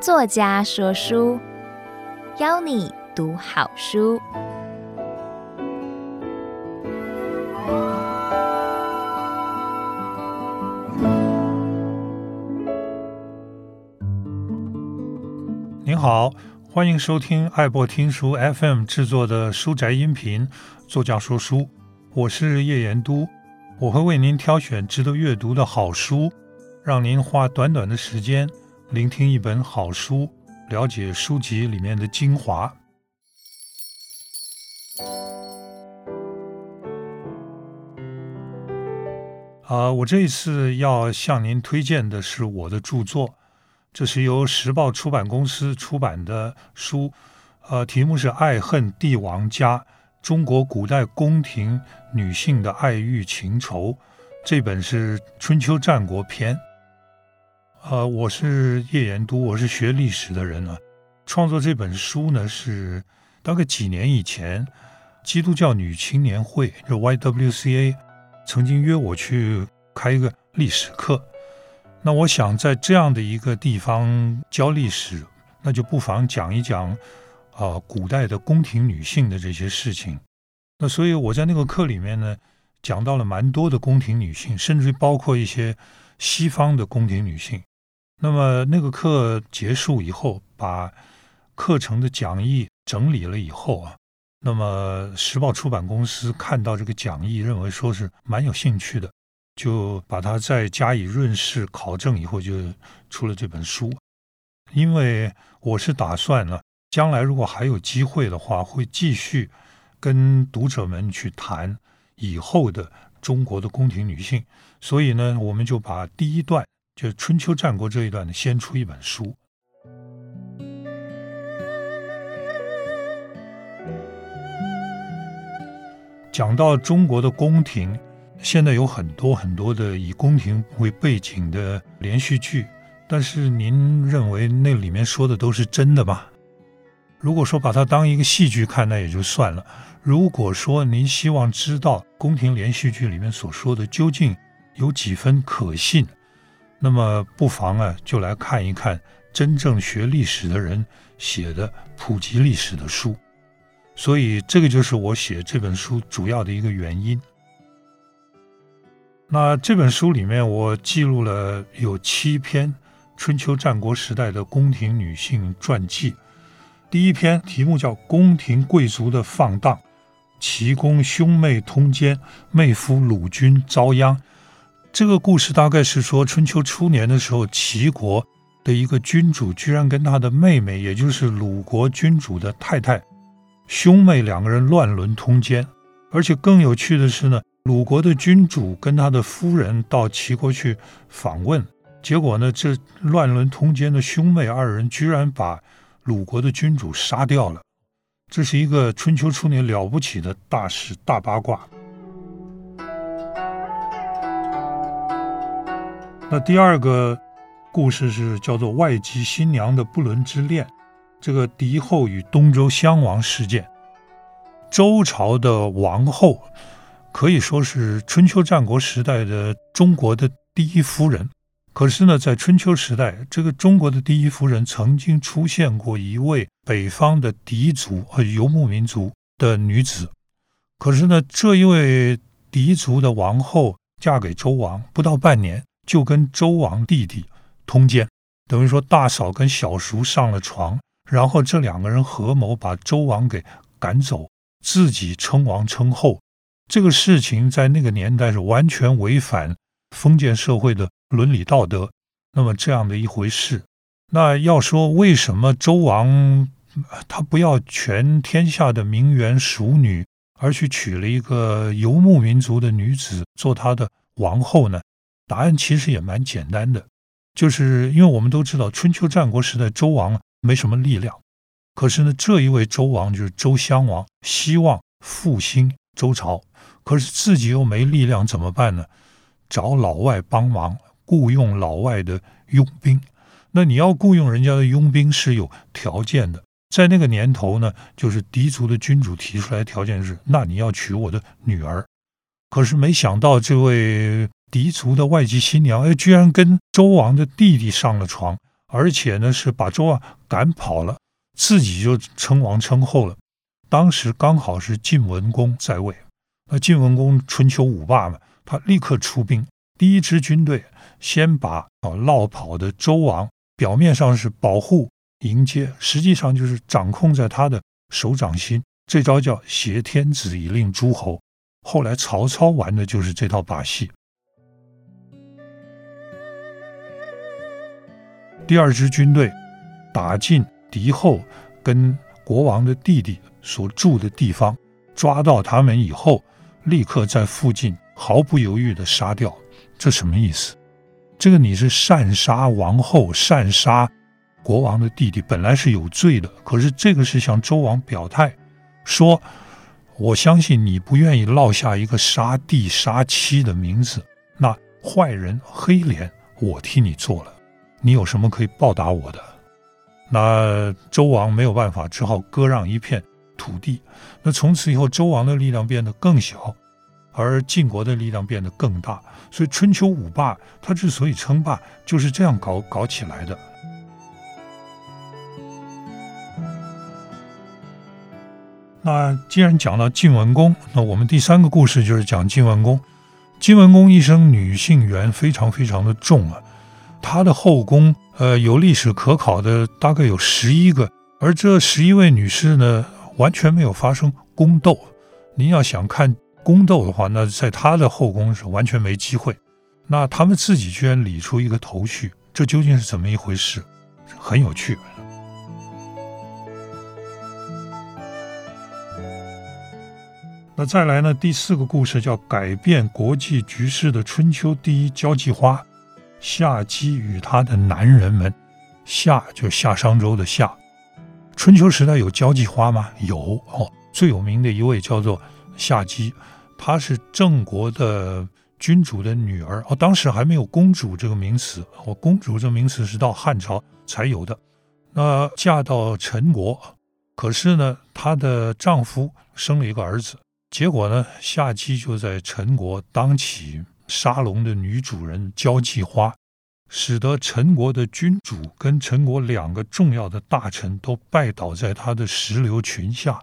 作家说书，邀你读好书。您好，欢迎收听爱播听书 FM 制作的书宅音频。作家说书，我是叶延都，我会为您挑选值得阅读的好书，让您花短短的时间。聆听一本好书，了解书籍里面的精华。啊，我这一次要向您推荐的是我的著作，这是由时报出版公司出版的书，呃，题目是《爱恨帝王家：中国古代宫廷女性的爱欲情仇》，这本是春秋战国篇。呃，我是叶延都，我是学历史的人啊。创作这本书呢，是大概几年以前，基督教女青年会就 YWCA 曾经约我去开一个历史课。那我想在这样的一个地方教历史，那就不妨讲一讲啊、古代的宫廷女性的这些事情。那所以我在那个课里面呢，讲到了蛮多的宫廷女性，甚至于包括一些西方的宫廷女性。那么那个课结束以后，把课程的讲义整理了以后啊，那么时报出版公司看到这个讲义，认为说是蛮有兴趣的，就把它再加以润饰考证以后，就出了这本书。因为我是打算呢，将来如果还有机会的话，会继续跟读者们去谈以后的中国的宫廷女性，所以呢，我们就把第一段。就春秋战国这一段呢，先出一本书。讲到中国的宫廷，现在有很多很多的以宫廷为背景的连续剧，但是您认为那里面说的都是真的吗？如果说把它当一个戏剧看，那也就算了；如果说您希望知道宫廷连续剧里面所说的究竟有几分可信，那么不妨啊，就来看一看真正学历史的人写的普及历史的书。所以这个就是我写这本书主要的一个原因。那这本书里面我记录了有七篇春秋战国时代的宫廷女性传记。第一篇题目叫《宫廷贵族的放荡》，齐公兄妹通奸，妹夫鲁君遭殃。这个故事大概是说，春秋初年的时候，齐国的一个君主居然跟他的妹妹，也就是鲁国君主的太太，兄妹两个人乱伦通奸。而且更有趣的是呢，鲁国的君主跟他的夫人到齐国去访问，结果呢，这乱伦通奸的兄妹二人居然把鲁国的君主杀掉了。这是一个春秋初年了不起的大事、大八卦。那第二个故事是叫做外籍新娘的不伦之恋，这个敌后与东周襄王事件。周朝的王后可以说是春秋战国时代的中国的第一夫人。可是呢，在春秋时代，这个中国的第一夫人曾经出现过一位北方的狄族和游牧民族的女子。可是呢，这一位狄族的王后嫁给周王不到半年，就跟周王弟弟通奸，等于说大嫂跟小叔上了床，然后这两个人合谋把周王给赶走，自己称王称后。这个事情在那个年代是完全违反封建社会的伦理道德。那么这样的一回事，那要说为什么周王他不要全天下的名媛淑女，而去娶了一个游牧民族的女子做他的王后呢？答案其实也蛮简单的，就是因为我们都知道春秋战国时代周王没什么力量，可是呢，这一位周王就是周襄王，希望复兴周朝，可是自己又没力量，怎么办呢？找老外帮忙，雇佣老外的佣兵。那你要雇佣人家的佣兵是有条件的，在那个年头呢，就是狄族的君主提出来条件是，那你要娶我的女儿。可是没想到这位狄族的外籍新娘，哎，居然跟周王的弟弟上了床，而且呢是把周王赶跑了，自己就称王称后了。当时刚好是晋文公在位，那晋文公春秋五霸嘛，他立刻出兵，第一支军队先把啊落跑的周王，表面上是保护迎接，实际上就是掌控在他的手掌心。这招叫挟天子以令诸侯。后来曹操玩的就是这套把戏。第二支军队打进敌后跟国王的弟弟所住的地方，抓到他们以后，立刻在附近毫不犹豫地杀掉。这什么意思？这个你是擅杀王后，擅杀国王的弟弟，本来是有罪的。可是这个是向周王表态，说我相信你不愿意落下一个杀弟杀妻的名字，那坏人黑脸我替你做了。你有什么可以报答我的？那周王没有办法，只好割让一片土地。那从此以后，周王的力量变得更小，而晋国的力量变得更大。所以春秋五霸，他之所以称霸，就是这样搞搞起来的。那既然讲到晋文公，那我们第三个故事就是讲晋文公。晋文公一生女性缘非常非常的重啊。他的后宫，呃，有历史可考的大概有十一个，而这十一位女士呢，完全没有发生宫斗。您要想看宫斗的话，那在他的后宫是完全没机会。那他们自己居然理出一个头绪，这究竟是怎么一回事？很有趣。那再来呢，第四个故事叫改变国际局势的春秋第一交际花。夏姬与他的男人们，夏就夏商周的夏。春秋时代有交际花吗？有哦，最有名的一位叫做夏姬，她是郑国的君主的女儿哦。当时还没有公主这个名词哦，公主这个名词是到汉朝才有的。那嫁到陈国，可是呢，她的丈夫生了一个儿子，结果呢，夏姬就在陈国当起。沙龙的女主人交际花，使得陈国的君主跟陈国两个重要的大臣都拜倒在她的石榴裙下。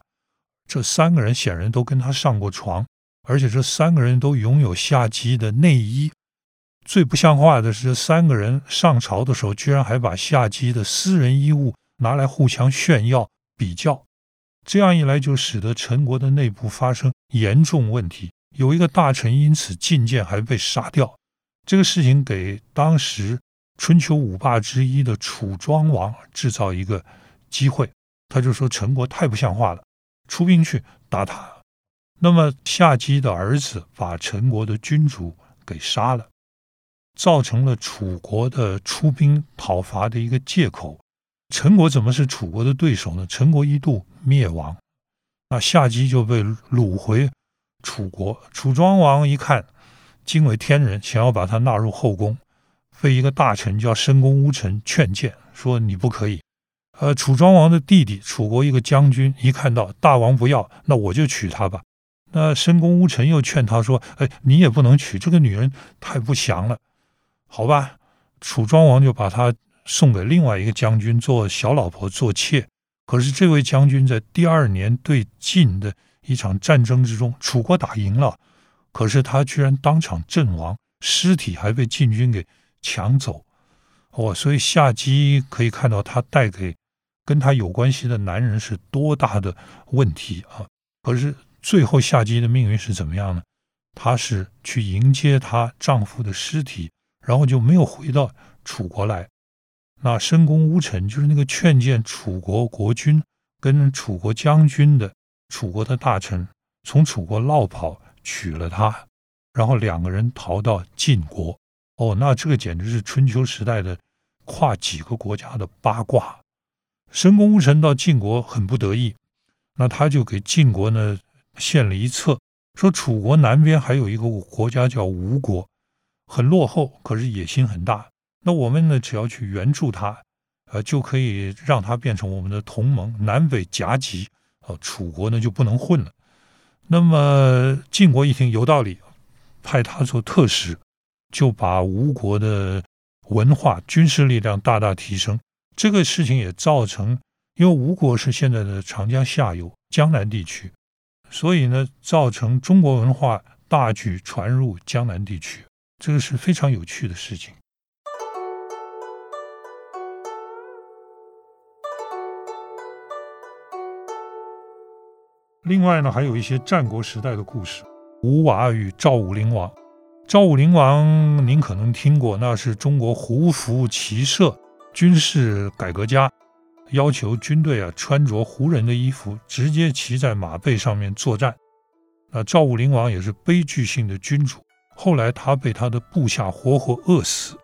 这三个人显然都跟他上过床，而且这三个人都拥有夏姬的内衣。最不像话的是，这三个人上朝的时候，居然还把夏姬的私人衣物拿来互相炫耀比较。这样一来，就使得陈国的内部发生严重问题。有一个大臣因此进谏，还被杀掉。这个事情给当时春秋五霸之一的楚庄王制造一个机会，他就说陈国太不像话了，出兵去打他。那么夏姬的儿子把陈国的君主给杀了，造成了楚国的出兵讨伐的一个借口。陈国怎么是楚国的对手呢？陈国一度灭亡，那夏姬就被掳回。楚国楚庄王一看，惊为天人，想要把他纳入后宫，被一个大臣叫申公乌臣劝谏，说你不可以。呃，楚庄王的弟弟，楚国一个将军，一看到大王不要，那我就娶她吧。那申公乌臣又劝他说：“哎，你也不能娶这个女人，太不祥了。”好吧，楚庄王就把她送给另外一个将军做小老婆做妾。可是这位将军在第二年对晋的。一场战争之中，楚国打赢了，可是他居然当场阵亡，尸体还被晋军给抢走。哦，所以夏姬可以看到他带给跟他有关系的男人是多大的问题啊！可是最后夏姬的命运是怎么样呢？她是去迎接她丈夫的尸体，然后就没有回到楚国来。那申公乌臣就是那个劝谏楚国国君跟楚国将军的。楚国的大臣从楚国落跑，娶了她，然后两个人逃到晋国。哦，那这个简直是春秋时代的跨几个国家的八卦。申公乌臣到晋国很不得意，那他就给晋国呢献了一策，说楚国南边还有一个国家叫吴国，很落后，可是野心很大。那我们呢，只要去援助他，呃，就可以让他变成我们的同盟，南北夹击。哦，楚国呢就不能混了。那么晋国一听有道理，派他做特使，就把吴国的文化、军事力量大大提升。这个事情也造成，因为吴国是现在的长江下游江南地区，所以呢，造成中国文化大举传入江南地区，这个是非常有趣的事情。另外呢，还有一些战国时代的故事。吴娃与赵武灵王。赵武灵王，您可能听过，那是中国胡服骑射军事改革家，要求军队啊穿着胡人的衣服，直接骑在马背上面作战。那赵武灵王也是悲剧性的君主，后来他被他的部下活活饿死。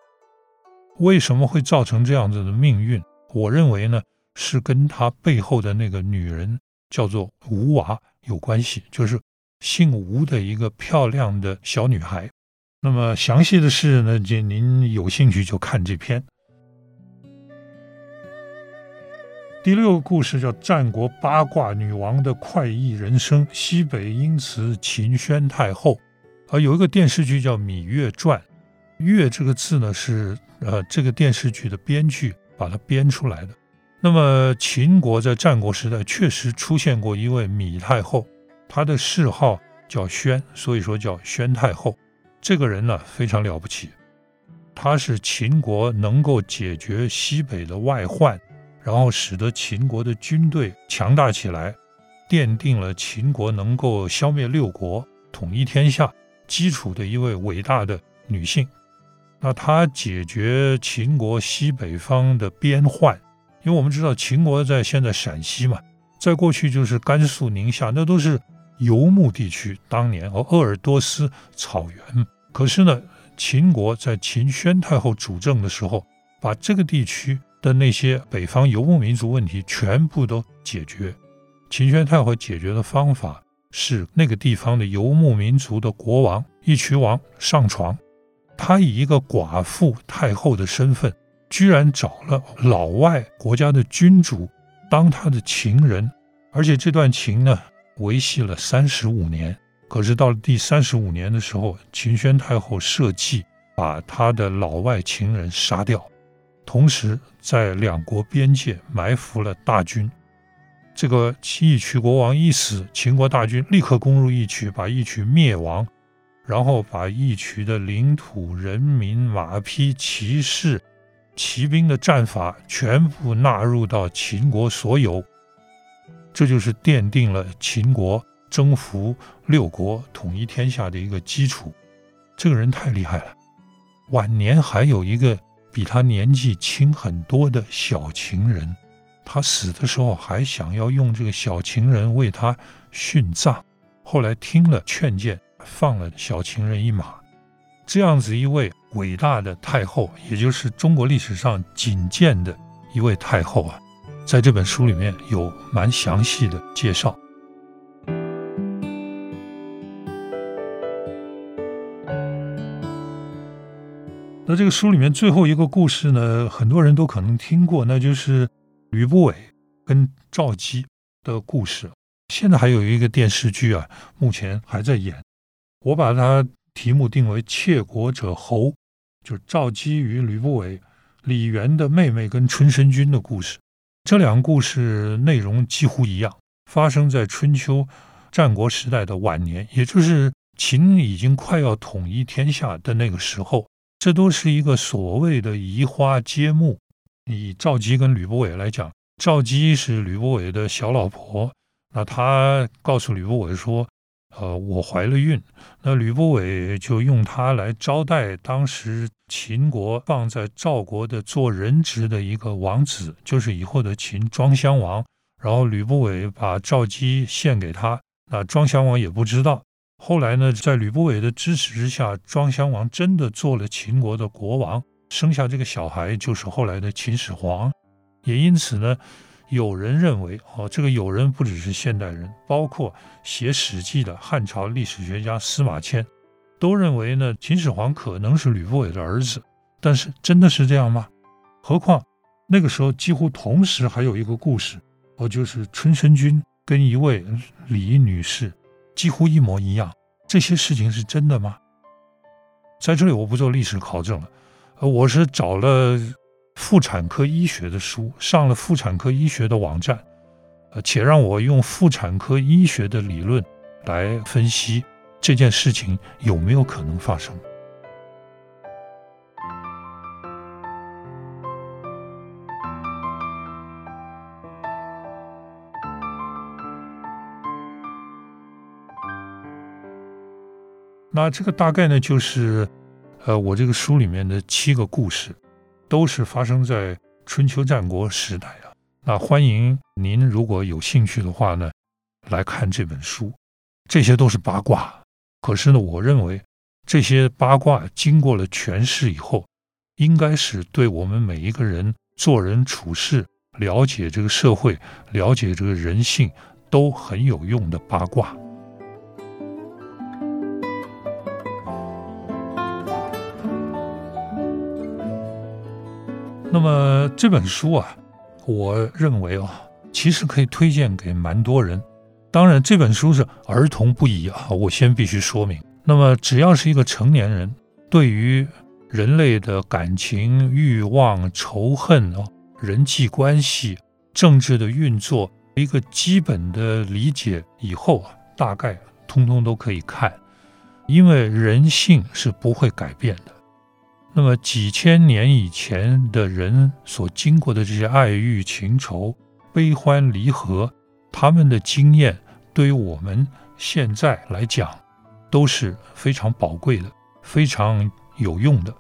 为什么会造成这样子的命运？我认为呢，是跟他背后的那个女人。叫做吴娃有关系，就是姓吴的一个漂亮的小女孩。那么详细的事呢，就您有兴趣就看这篇。第六个故事叫战国八卦女王的快意人生，西北因此秦宣太后。啊，有一个电视剧叫《芈月传》，月这个字呢是呃这个电视剧的编剧把它编出来的。那么，秦国在战国时代确实出现过一位芈太后，她的谥号叫宣，所以说叫宣太后。这个人呢非常了不起，她是秦国能够解决西北的外患，然后使得秦国的军队强大起来，奠定了秦国能够消灭六国、统一天下基础的一位伟大的女性。那她解决秦国西北方的边患。因为我们知道秦国在现在陕西嘛，在过去就是甘肃、宁夏，那都是游牧地区。当年哦，鄂尔多斯草原。可是呢，秦国在秦宣太后主政的时候，把这个地区的那些北方游牧民族问题全部都解决。秦宣太后解决的方法是那个地方的游牧民族的国王义渠王上床，他以一个寡妇太后的身份。居然找了老外国家的君主当他的情人，而且这段情呢维系了三十五年。可是到了第三十五年的时候，秦宣太后设计把他的老外情人杀掉，同时在两国边界埋伏了大军。这个义渠国王一死，秦国大军立刻攻入义渠，把义渠灭亡，然后把义渠的领土、人民、马匹、骑士。骑兵的战法全部纳入到秦国所有，这就是奠定了秦国征服六国、统一天下的一个基础。这个人太厉害了，晚年还有一个比他年纪轻很多的小情人，他死的时候还想要用这个小情人为他殉葬，后来听了劝谏，放了小情人一马。这样子一位伟大的太后，也就是中国历史上仅见的一位太后啊，在这本书里面有蛮详细的介绍。那这个书里面最后一个故事呢，很多人都可能听过，那就是吕不韦跟赵姬的故事。现在还有一个电视剧啊，目前还在演，我把它。题目定为“窃国者侯”，就是赵姬与吕不韦、李元的妹妹跟春申君的故事。这两个故事内容几乎一样，发生在春秋战国时代的晚年，也就是秦已经快要统一天下的那个时候。这都是一个所谓的移花接木。以赵姬跟吕不韦来讲，赵姬是吕不韦的小老婆，那他告诉吕不韦说。呃，我怀了孕，那吕不韦就用她来招待当时秦国放在赵国的做人质的一个王子，就是以后的秦庄襄王。然后吕不韦把赵姬献给他，那庄襄王也不知道。后来呢，在吕不韦的支持之下，庄襄王真的做了秦国的国王，生下这个小孩就是后来的秦始皇。也因此呢。有人认为，哦，这个有人不只是现代人，包括写《史记》的汉朝历史学家司马迁，都认为呢，秦始皇可能是吕不韦的儿子。但是真的是这样吗？何况那个时候几乎同时还有一个故事，哦，就是春申君跟一位李女士几乎一模一样。这些事情是真的吗？在这里我不做历史考证了，呃，我是找了妇产科医学的书，上了妇产科医学的网站，呃，且让我用妇产科医学的理论来分析这件事情有没有可能发生。那这个大概呢，就是，呃，我这个书里面的七个故事，都是发生在春秋战国时代啊。那欢迎您如果有兴趣的话呢，来看这本书。这些都是八卦，可是呢，我认为这些八卦经过了诠释以后，应该是对我们每一个人做人处事、了解这个社会、了解这个人性都很有用的八卦。那么这本书啊，我认为啊，其实可以推荐给蛮多人。当然，这本书是儿童不宜啊，我先必须说明。那么，只要是一个成年人，对于人类的感情、欲望、仇恨啊、人际关系、政治的运作一个基本的理解以后啊，大概通通都可以看，因为人性是不会改变的。那么几千年以前的人所经过的这些爱欲情仇、悲欢离合，他们的经验对于我们现在来讲都是非常宝贵的、非常有用的。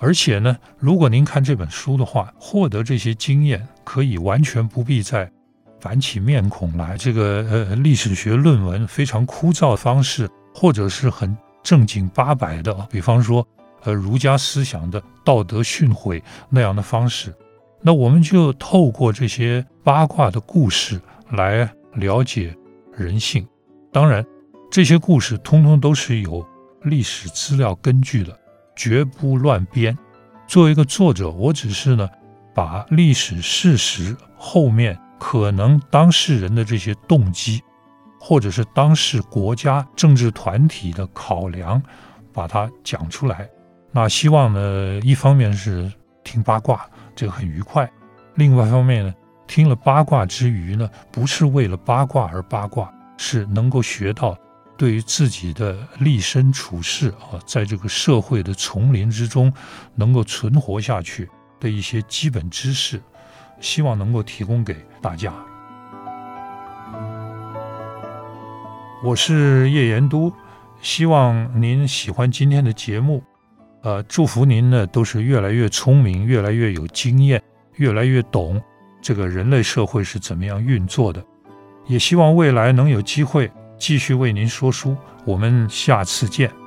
而且呢，如果您看这本书的话，获得这些经验可以完全不必再板起面孔来，这个呃历史学论文非常枯燥的方式，或者是很正经八百的，比方说。和儒家思想的道德训诲那样的方式，那我们就透过这些八卦的故事来了解人性。当然，这些故事通通都是有历史资料根据的，绝不乱编。作为一个作者，我只是呢，把历史事实后面可能当事人的这些动机，或者是当事国家政治团体的考量，把它讲出来。那希望呢，一方面是听八卦，这个很愉快；另外一方面呢，听了八卦之余呢，不是为了八卦而八卦，是能够学到对于自己的立身处世啊，在这个社会的丛林之中能够存活下去的一些基本知识，希望能够提供给大家。我是叶延都，希望您喜欢今天的节目。呃，祝福您呢，都是越来越聪明，越来越有经验，越来越懂这个人类社会是怎么样运作的。也希望未来能有机会继续为您说书。我们下次见。